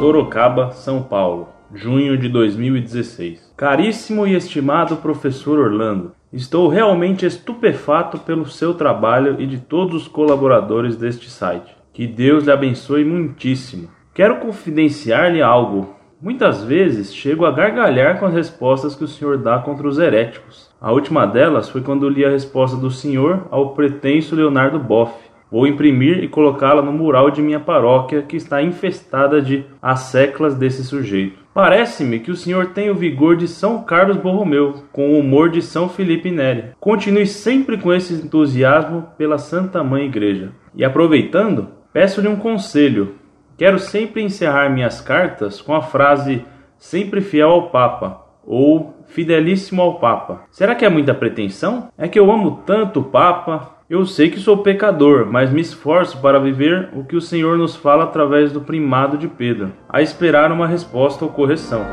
Sorocaba, São Paulo, junho de 2016. Caríssimo e estimado professor Orlando, estou realmente estupefato pelo seu trabalho e de todos os colaboradores deste site. Que Deus lhe abençoe muitíssimo. Quero confidenciar-lhe algo. Muitas vezes chego a gargalhar com as respostas que o senhor dá contra os heréticos. A última delas foi quando li a resposta do senhor ao pretenso Leonardo Boff. Vou imprimir e colocá-la no mural de minha paróquia, que está infestada de asseclas desse sujeito. Parece-me que o senhor tem o vigor de São Carlos Borromeu, com o humor de São Felipe Neri. Continue sempre com esse entusiasmo pela Santa Mãe Igreja. E aproveitando, peço-lhe um conselho. Quero sempre encerrar minhas cartas com a frase sempre fiel ao Papa ou fidelíssimo ao Papa. Será que é muita pretensão? É que eu amo tanto o Papa, eu sei que sou pecador, mas me esforço para viver o que o Senhor nos fala através do primado de Pedro, a esperar uma resposta ou correção.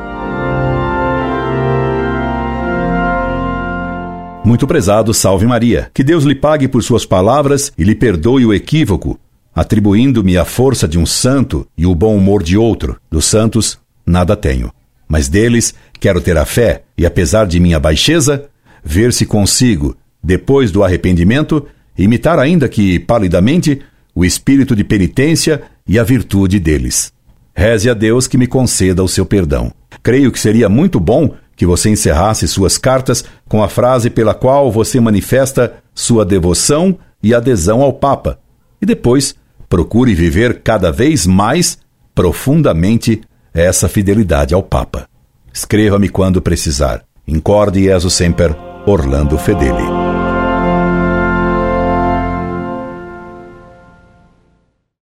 Muito prezado, salve Maria. Que Deus lhe pague por suas palavras e lhe perdoe o equívoco, atribuindo-me a força de um santo e o bom humor de outro. Dos santos, nada tenho. Mas deles quero ter a fé e, apesar de minha baixeza, ver se consigo, depois do arrependimento, imitar ainda que palidamente o espírito de penitência e a virtude deles. Reze a Deus que me conceda o seu perdão. Creio que seria muito bom que você encerrasse suas cartas com a frase pela qual você manifesta sua devoção e adesão ao Papa, e depois procure viver cada vez mais profundamente essa fidelidade ao Papa. Escreva-me quando precisar. Incorde Jesus Semper, Orlando Fedeli.